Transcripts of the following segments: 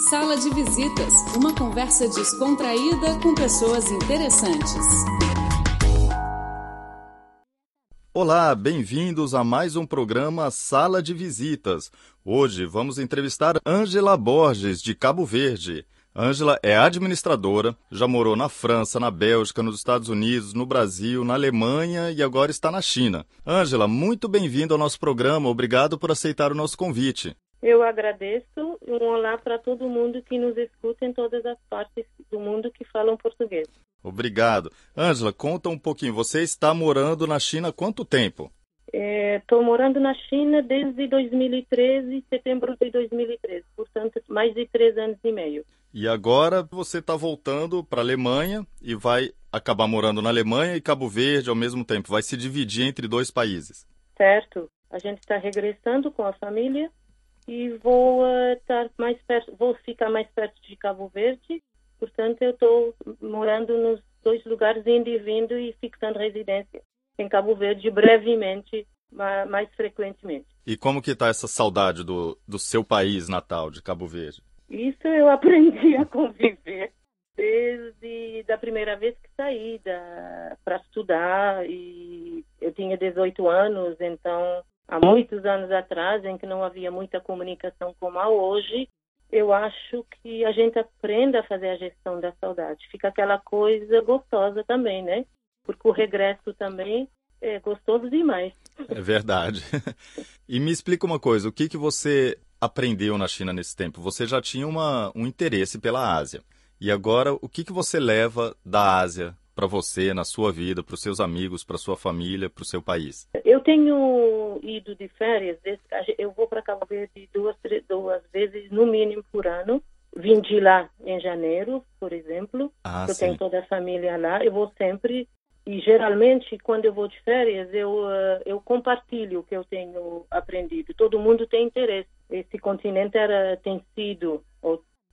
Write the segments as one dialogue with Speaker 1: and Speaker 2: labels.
Speaker 1: Sala de Visitas, uma conversa descontraída com pessoas interessantes.
Speaker 2: Olá, bem-vindos a mais um programa Sala de Visitas. Hoje vamos entrevistar Ângela Borges, de Cabo Verde. Ângela é administradora, já morou na França, na Bélgica, nos Estados Unidos, no Brasil, na Alemanha e agora está na China. Ângela, muito bem-vindo ao nosso programa. Obrigado por aceitar o nosso convite.
Speaker 3: Eu agradeço. Um olá para todo mundo que nos escuta em todas as partes do mundo que falam português.
Speaker 2: Obrigado. Ângela, conta um pouquinho. Você está morando na China há quanto tempo?
Speaker 3: Estou é, morando na China desde 2013, setembro de 2013, portanto, mais de três anos e meio.
Speaker 2: E agora você está voltando para a Alemanha e vai acabar morando na Alemanha e Cabo Verde ao mesmo tempo. Vai se dividir entre dois países.
Speaker 3: Certo. A gente está regressando com a família e vou uh, estar mais perto, vou ficar mais perto de Cabo Verde. Portanto, eu estou morando nos dois lugares, indo e vindo e fixando residência em Cabo Verde brevemente, mais frequentemente.
Speaker 2: E como que está essa saudade do, do seu país natal, de Cabo Verde?
Speaker 3: Isso eu aprendi a conviver desde da primeira vez que saí para estudar e eu tinha 18 anos, então há muitos anos atrás, em que não havia muita comunicação como há hoje, eu acho que a gente aprende a fazer a gestão da saudade. Fica aquela coisa gostosa também, né? Porque o regresso também é gostoso demais.
Speaker 2: É verdade. E me explica uma coisa, o que, que você aprendeu na China nesse tempo? Você já tinha uma, um interesse pela Ásia. E agora, o que, que você leva da Ásia para você, na sua vida, para os seus amigos, para sua família, para o seu país?
Speaker 3: Eu tenho ido de férias, eu vou para Cabo Verde duas, duas vezes no mínimo por ano. Vim de lá em janeiro, por exemplo.
Speaker 2: Ah,
Speaker 3: eu
Speaker 2: sim.
Speaker 3: tenho toda a família lá. Eu vou sempre e geralmente quando eu vou de férias eu eu compartilho o que eu tenho aprendido. Todo mundo tem interesse. Esse continente era tem sido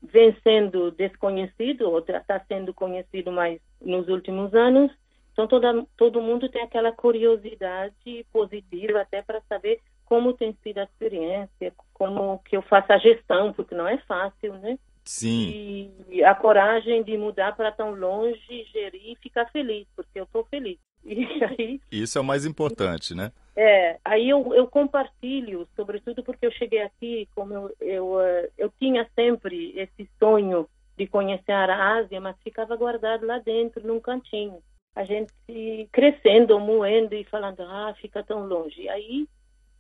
Speaker 3: vem sendo desconhecido ou está sendo conhecido mais nos últimos anos. Então toda, todo mundo tem aquela curiosidade positiva até para saber como tem sido a experiência, como que eu faço a gestão, porque não é fácil, né?
Speaker 2: Sim.
Speaker 3: E a coragem de mudar para tão longe, gerir e ficar feliz, porque eu estou feliz. E aí,
Speaker 2: Isso é o mais importante, né?
Speaker 3: É, aí eu, eu compartilho, sobretudo porque eu cheguei aqui, como eu, eu, eh, eu tinha sempre esse sonho de conhecer a Ásia, mas ficava guardado lá dentro, num cantinho. A gente crescendo, moendo e falando, ah, fica tão longe. Aí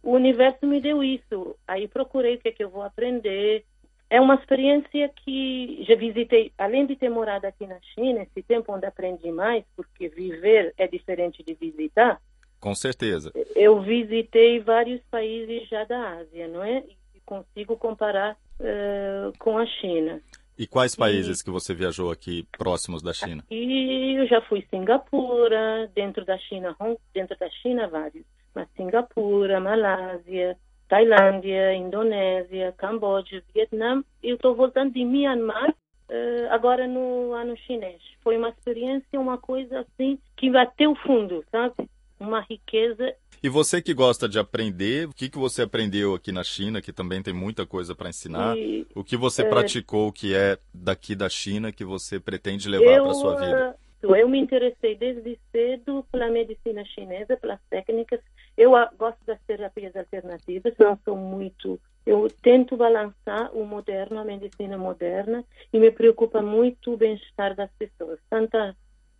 Speaker 3: o universo me deu isso. Aí procurei o que é que eu vou aprender. É uma experiência que já visitei, além de ter morado aqui na China, esse tempo onde aprendi mais, porque viver é diferente de visitar.
Speaker 2: Com certeza.
Speaker 3: Eu visitei vários países já da Ásia, não é? E consigo comparar uh, com a China.
Speaker 2: E quais países que você viajou aqui próximos da China?
Speaker 3: E eu já fui Singapura, dentro da China, dentro da China vários, mas Singapura, Malásia, Tailândia, Indonésia, Camboja, Vietnã. Eu estou voltando de Myanmar uh, agora no ano chinês. Foi uma experiência, uma coisa assim que bateu fundo, sabe? Uma riqueza
Speaker 2: e você que gosta de aprender, o que, que você aprendeu aqui na China, que também tem muita coisa para ensinar?
Speaker 3: E,
Speaker 2: o que você
Speaker 3: é...
Speaker 2: praticou que é daqui da China que você pretende levar para sua vida?
Speaker 3: Eu me interessei desde cedo pela medicina chinesa, pelas técnicas. Eu gosto das terapias alternativas, não sou muito. Eu tento balançar o moderno, a medicina moderna, e me preocupa muito o bem-estar das pessoas, tanto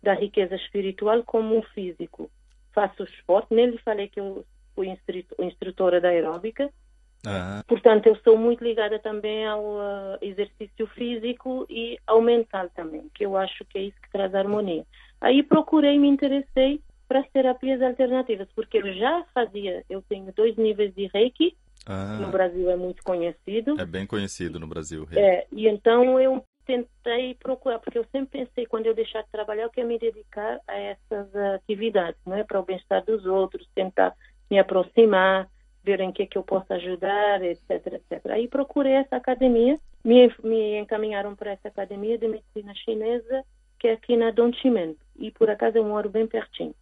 Speaker 3: da riqueza espiritual como o físico faço esporte. Nele falei que eu fui instrutora da aeróbica.
Speaker 2: Ah.
Speaker 3: Portanto, eu sou muito ligada também ao uh, exercício físico e ao mental também, que eu acho que é isso que traz harmonia. Aí procurei, me interessei para as terapias alternativas, porque eu já fazia, eu tenho dois níveis de Reiki,
Speaker 2: ah.
Speaker 3: no Brasil é muito conhecido.
Speaker 2: É bem conhecido no Brasil. Reiki.
Speaker 3: É, e então eu tentei procurar, porque eu sempre pensei, quando eu deixar de trabalhar, eu quero me dedicar a essas atividades, não é? Para o bem-estar dos outros, tentar me aproximar, ver em que que eu posso ajudar, etc, etc. Aí procurei essa academia, me, me encaminharam para essa academia de medicina chinesa, que é aqui na Donchimen, e por acaso eu moro bem pertinho.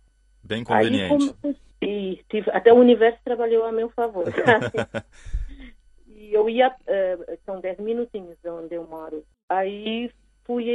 Speaker 2: Bem conveniente.
Speaker 3: Aí, e tive, até o universo trabalhou a meu favor. E eu ia, uh, são 10 minutinhos de onde eu moro. Aí fui,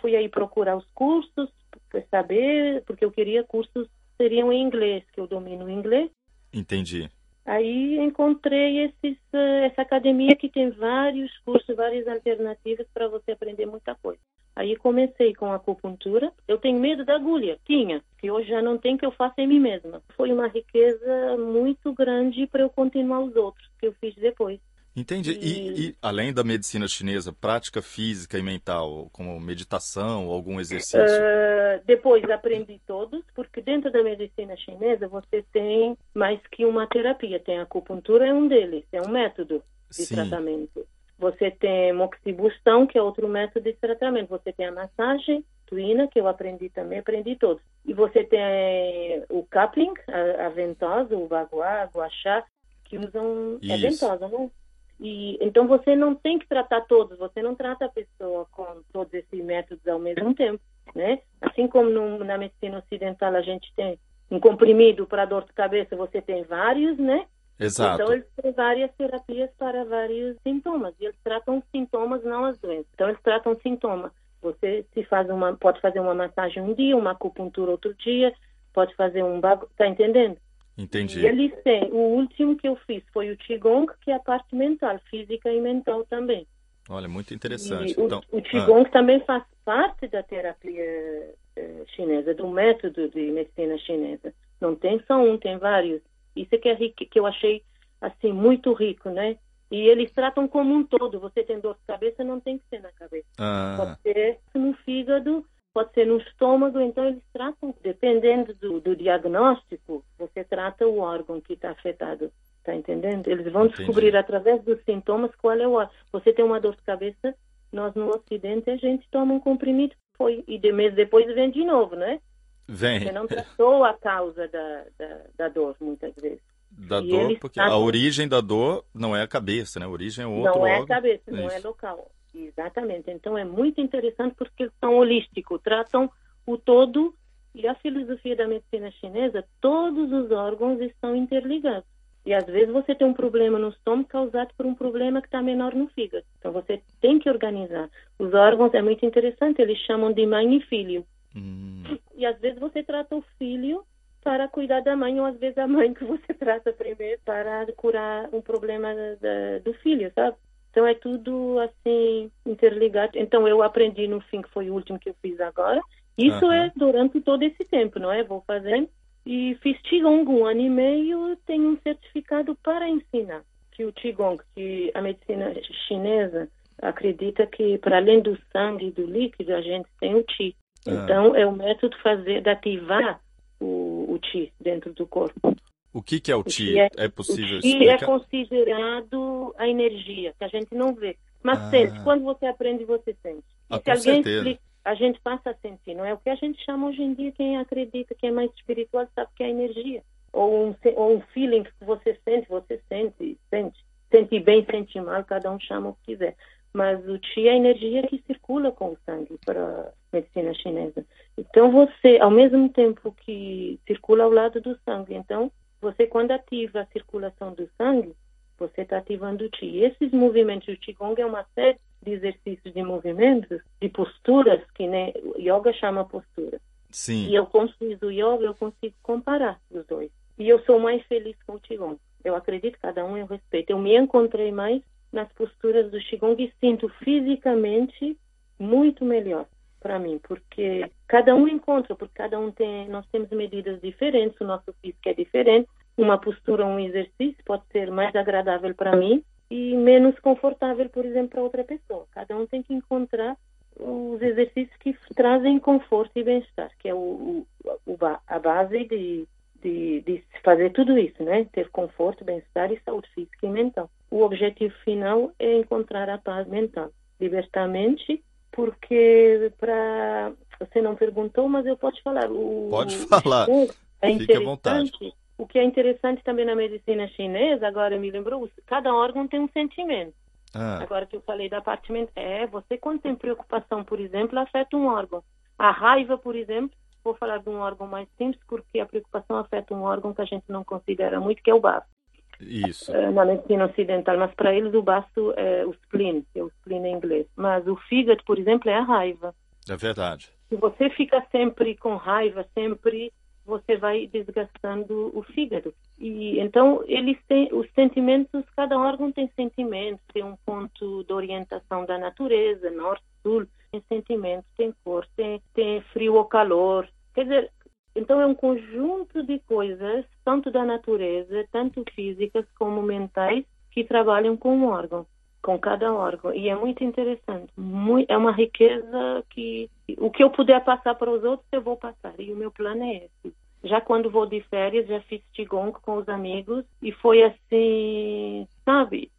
Speaker 3: fui aí procurar os cursos, para saber, porque eu queria cursos seriam em inglês, que eu domino inglês.
Speaker 2: Entendi.
Speaker 3: Aí encontrei esses, uh, essa academia que tem vários cursos, várias alternativas para você aprender muita coisa. Aí comecei com a acupuntura. Eu tenho medo da agulha, tinha, que hoje já não tem que eu faço em mim mesma. Foi uma riqueza muito grande para eu continuar os outros que eu fiz depois.
Speaker 2: Entendi. E, e, além da medicina chinesa, prática física e mental, como meditação algum exercício? Uh,
Speaker 3: depois aprendi todos, porque dentro da medicina chinesa você tem mais que uma terapia. Tem acupuntura, é um deles, é um método de Sim. tratamento. Você tem moxibustão, que é outro método de tratamento. Você tem a massagem tuína, que eu aprendi também, aprendi todos. E você tem o coupling, a, a ventosa, o baguá, o guaxá, que usam... É Isso. É ventosa, não? E, então você não tem que tratar todos, você não trata a pessoa com todos esses métodos ao mesmo tempo, né? Assim como no, na medicina ocidental a gente tem um comprimido para dor de cabeça, você tem vários, né?
Speaker 2: Exato.
Speaker 3: Então eles têm várias terapias para vários sintomas e eles tratam sintomas, não as doenças. Então eles tratam sintomas. Você se faz uma, pode fazer uma massagem um dia, uma acupuntura outro dia, pode fazer um bagu... tá entendendo?
Speaker 2: Entendi.
Speaker 3: E eles têm, o último que eu fiz foi o Qigong, que é a parte mental, física e mental também.
Speaker 2: Olha, muito interessante.
Speaker 3: E então, o, o Qigong ah. também faz parte da terapia eh, chinesa, do método de medicina chinesa. Não tem só um, tem vários. Isso é que, é rico, que eu achei assim muito rico, né? E eles tratam como um todo. Você tem dor de cabeça, não tem que ser na cabeça.
Speaker 2: Ah.
Speaker 3: Pode ser no fígado, pode ser no estômago, então eles tratam, dependendo do, do diagnóstico, você trata o órgão que está afetado, está entendendo? Eles vão Entendi. descobrir através dos sintomas qual é o órgão. Você tem uma dor de cabeça, nós no Ocidente a gente toma um comprimido, foi, e de mês depois vem de novo, né?
Speaker 2: Vem.
Speaker 3: Você não tratou a causa da, da, da dor, muitas vezes.
Speaker 2: Da e dor, porque tratam... a origem da dor não é a cabeça, né? A origem é outro
Speaker 3: Não
Speaker 2: é
Speaker 3: a cabeça, não é local. Exatamente. Então é muito interessante porque eles são holísticos, tratam o todo e a filosofia da medicina chinesa, todos os órgãos estão interligados. E às vezes você tem um problema no estômago causado por um problema que está menor no fígado. Então você tem que organizar. Os órgãos é muito interessante, eles chamam de mãe e filho.
Speaker 2: Hum.
Speaker 3: E às vezes você trata o filho para cuidar da mãe, ou às vezes a mãe que você trata primeiro para curar um problema da, do filho, sabe? Então é tudo assim interligado. Então eu aprendi no fim que foi o último que eu fiz agora. Isso uhum. é durante todo esse tempo, não é? Vou fazendo e fiz qigong um ano e meio. Tenho um certificado para ensinar que o qigong, que a medicina chinesa acredita que para além do sangue e do líquido a gente tem o qi. Uhum. Então é o método fazer de ativar o, o qi dentro do corpo.
Speaker 2: O que, que é o Qi? É, é, possível
Speaker 3: o Qi é considerado a energia, que a gente não vê. Mas ah. sente, quando você aprende, você sente.
Speaker 2: Ah, se alguém explica,
Speaker 3: a gente passa a sentir, não é o que a gente chama hoje em dia, quem acredita que é mais espiritual sabe que é energia. Ou um, ou um feeling que você sente, você sente, sente. Sente bem, sente mal, cada um chama o que quiser. Mas o Qi é a energia que circula com o sangue para a medicina chinesa. Então você, ao mesmo tempo que circula ao lado do sangue, então você, quando ativa a circulação do sangue, você está ativando o Qi. E esses movimentos, o Qigong é uma série de exercícios de movimentos, de posturas, que nem yoga chama postura.
Speaker 2: Sim.
Speaker 3: E eu, fiz o yoga, eu consigo comparar os dois. E eu sou mais feliz com o Qigong. Eu acredito, cada um eu respeito. Eu me encontrei mais nas posturas do Qigong e sinto fisicamente muito melhor para mim, porque cada um encontra, porque cada um tem, nós temos medidas diferentes, o nosso físico é diferente, uma postura, um exercício pode ser mais agradável para mim e menos confortável, por exemplo, para outra pessoa. Cada um tem que encontrar os exercícios que trazem conforto e bem-estar, que é o, o, a base de, de, de fazer tudo isso, né? Ter conforto, bem-estar e saúde física e mental. O objetivo final é encontrar a paz mental, libertar a mente porque para você não perguntou, mas eu posso falar. O,
Speaker 2: Pode falar.
Speaker 3: O, é Fique à vontade. O que é interessante também na medicina chinesa, agora me lembrou, cada órgão tem um sentimento.
Speaker 2: Ah.
Speaker 3: Agora que eu falei da parte mental, é, você quando tem preocupação, por exemplo, afeta um órgão. A raiva, por exemplo, vou falar de um órgão mais simples, porque a preocupação afeta um órgão que a gente não considera muito, que é o baço.
Speaker 2: Isso.
Speaker 3: Uh, na medicina ocidental, mas para eles o baço é o spleen, é o spleen em inglês. Mas o fígado, por exemplo, é a raiva.
Speaker 2: É verdade.
Speaker 3: Se você fica sempre com raiva, sempre você vai desgastando o fígado. E então eles têm os sentimentos, cada órgão tem sentimentos, tem um ponto de orientação da natureza, norte, sul, tem sentimentos, tem cor, tem, tem frio ou calor. Quer dizer, então é um conjunto de coisas, tanto da natureza, tanto físicas como mentais, que trabalham com o órgão, com cada órgão. E é muito interessante. Muito, é uma riqueza que o que eu puder passar para os outros, eu vou passar. E o meu plano é esse. Já quando vou de férias, já fiz Qigong com os amigos e foi assim, sabe?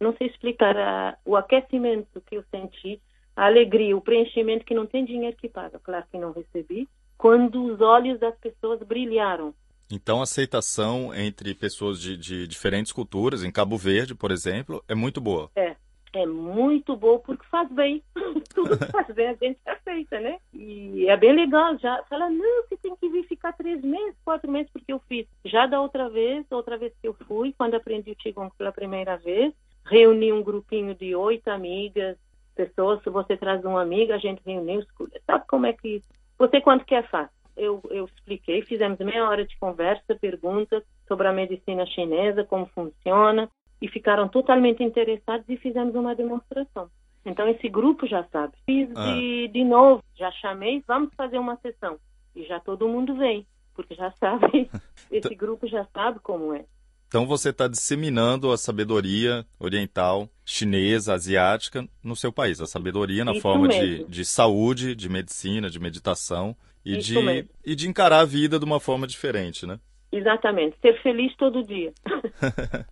Speaker 3: Não sei explicar a, o aquecimento que eu senti, a alegria, o preenchimento que não tem dinheiro que paga. Claro que não recebi, quando os olhos das pessoas brilharam.
Speaker 2: Então, a aceitação entre pessoas de, de diferentes culturas, em Cabo Verde, por exemplo, é muito boa.
Speaker 3: É, é muito boa porque faz bem. Tudo que faz bem a gente aceita, né? E é bem legal. Já fala, não, você tem que vir ficar três meses, quatro meses, porque eu fiz. Já da outra vez, outra vez que eu fui, quando aprendi o Qigong pela primeira vez, reuni um grupinho de oito amigas, pessoas. Se você traz uma amiga, a gente reuniu. Sabe como é que você quanto quer faz? Eu, eu expliquei, fizemos meia hora de conversa, perguntas sobre a medicina chinesa, como funciona, e ficaram totalmente interessados e fizemos uma demonstração. Então esse grupo já sabe. Fiz ah. de, de novo, já chamei, vamos fazer uma sessão. E já todo mundo vem, porque já sabe, esse grupo já sabe como é.
Speaker 2: Então você está disseminando a sabedoria oriental, chinesa, asiática no seu país. A sabedoria na
Speaker 3: Isso
Speaker 2: forma
Speaker 3: de,
Speaker 2: de, saúde, de medicina, de meditação e de, e de encarar a vida de uma forma diferente, né?
Speaker 3: Exatamente. Ser feliz todo dia.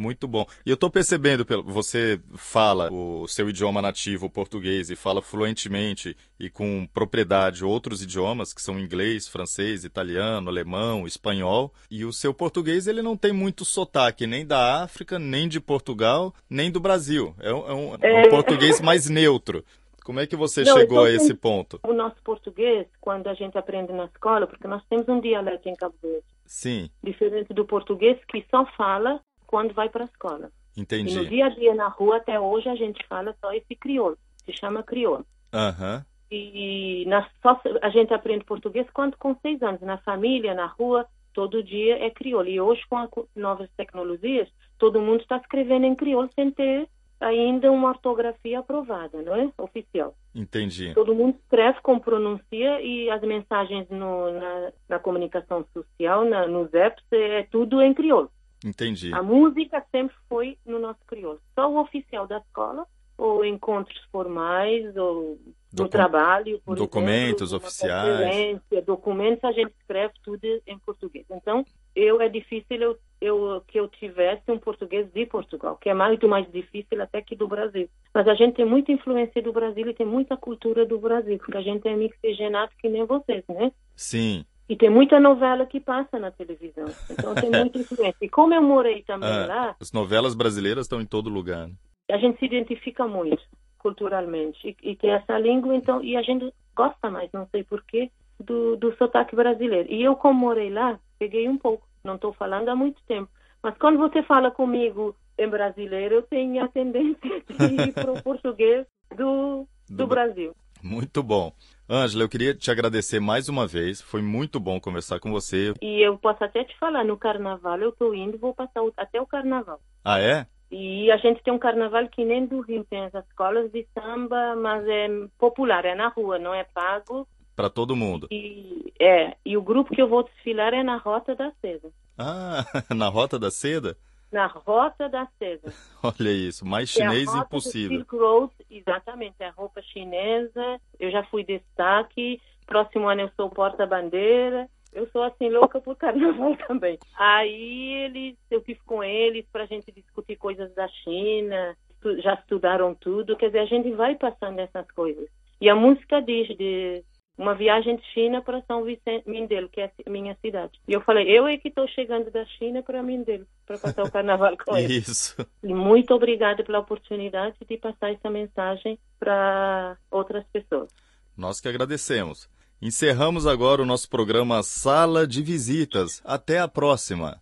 Speaker 2: Muito bom. E eu estou percebendo, você fala o seu idioma nativo, o português, e fala fluentemente e com propriedade outros idiomas, que são inglês, francês, italiano, alemão, espanhol. E o seu português ele não tem muito sotaque nem da África, nem de Portugal, nem do Brasil. É um, é um, é um português mais neutro. Como é que você não, chegou a esse ponto?
Speaker 3: O nosso português, quando a gente aprende na escola, porque nós temos um dialeto em Cabo Verde.
Speaker 2: Sim.
Speaker 3: Diferente do português, que só fala quando vai para a escola.
Speaker 2: Entendi.
Speaker 3: E no dia a dia na rua, até hoje, a gente fala só esse crioulo. Se chama crioulo.
Speaker 2: Aham. Uhum.
Speaker 3: E na, só, a gente aprende português quando com seis anos. Na família, na rua, todo dia é crioulo. E hoje, com as novas tecnologias, todo mundo está escrevendo em crioulo sem ter ainda uma ortografia aprovada, não é? Oficial.
Speaker 2: Entendi.
Speaker 3: Todo mundo escreve com pronuncia e as mensagens no, na, na comunicação social, na, nos apps, é tudo em crioulo.
Speaker 2: Entendi.
Speaker 3: A música sempre foi no nosso crioulo. Só o oficial da escola, ou encontros formais, ou Docu no trabalho,
Speaker 2: documentos
Speaker 3: exemplo,
Speaker 2: oficiais.
Speaker 3: Documentos a gente escreve tudo em português. Então, eu é difícil eu, eu, que eu tivesse um português de Portugal, que é muito mais difícil até que do Brasil. Mas a gente tem muita influência do Brasil e tem muita cultura do Brasil, porque a gente é mixigenado que nem vocês, né?
Speaker 2: Sim.
Speaker 3: E tem muita novela que passa na televisão. Então tem muita influência. E como eu morei também ah, lá.
Speaker 2: As novelas brasileiras estão em todo lugar. Né?
Speaker 3: A gente se identifica muito culturalmente. E, e tem essa língua, então. E a gente gosta mais, não sei porquê, do, do sotaque brasileiro. E eu, como morei lá, peguei um pouco. Não estou falando há muito tempo. Mas quando você fala comigo em brasileiro, eu tenho a tendência de ir para o português do, do, do Brasil.
Speaker 2: Muito bom. Ângela, eu queria te agradecer mais uma vez. Foi muito bom conversar com você.
Speaker 3: E eu posso até te falar, no carnaval eu estou indo, vou passar até o carnaval.
Speaker 2: Ah, é?
Speaker 3: E a gente tem um carnaval que nem do Rio, tem as escolas de samba, mas é popular, é na rua, não é pago.
Speaker 2: Para todo mundo.
Speaker 3: E, é, e o grupo que eu vou desfilar é na Rota da Seda.
Speaker 2: Ah, na Rota da Seda?
Speaker 3: Na Rota da Seda.
Speaker 2: Olha isso, mais chinês é impossível.
Speaker 3: Silk Road, exatamente, é a roupa chinesa. Eu já fui destaque. Próximo ano eu sou porta-bandeira. Eu sou assim louca por carnaval também. Aí eles, eu tive com eles para a gente discutir coisas da China. Já estudaram tudo, quer dizer, a gente vai passando essas coisas. E a música diz de uma viagem de China para São Vicente Mindelo, que é a minha cidade. E eu falei, eu é que estou chegando da China para Mindelo, para passar o carnaval com
Speaker 2: ele. Isso.
Speaker 3: E muito obrigada pela oportunidade de passar essa mensagem para outras pessoas.
Speaker 2: Nós que agradecemos. Encerramos agora o nosso programa Sala de Visitas. Até a próxima.